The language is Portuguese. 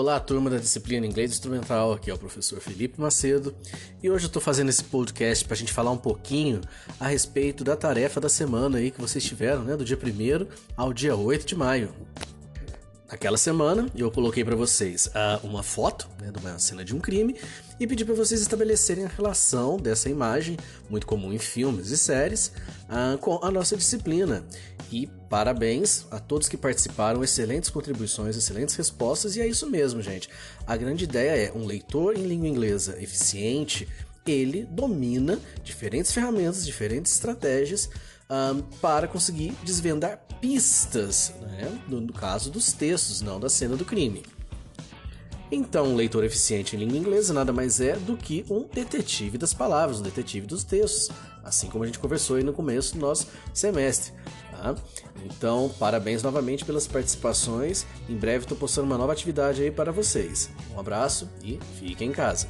Olá, turma da disciplina Inglês Instrumental, aqui é o professor Felipe Macedo e hoje eu estou fazendo esse podcast para a gente falar um pouquinho a respeito da tarefa da semana aí que vocês tiveram, né, do dia 1 ao dia 8 de maio. Naquela semana eu coloquei para vocês uh, uma foto né, de uma cena de um crime e pedi para vocês estabelecerem a relação dessa imagem, muito comum em filmes e séries, uh, com a nossa disciplina. E parabéns a todos que participaram, excelentes contribuições, excelentes respostas, e é isso mesmo, gente. A grande ideia é um leitor em língua inglesa eficiente, ele domina diferentes ferramentas, diferentes estratégias um, para conseguir desvendar pistas, né? no, no caso dos textos, não da cena do crime. Então, um leitor eficiente em língua inglesa nada mais é do que um detetive das palavras, um detetive dos textos, assim como a gente conversou aí no começo do nosso semestre. Tá? Então, parabéns novamente pelas participações. Em breve estou postando uma nova atividade aí para vocês. Um abraço e fiquem em casa.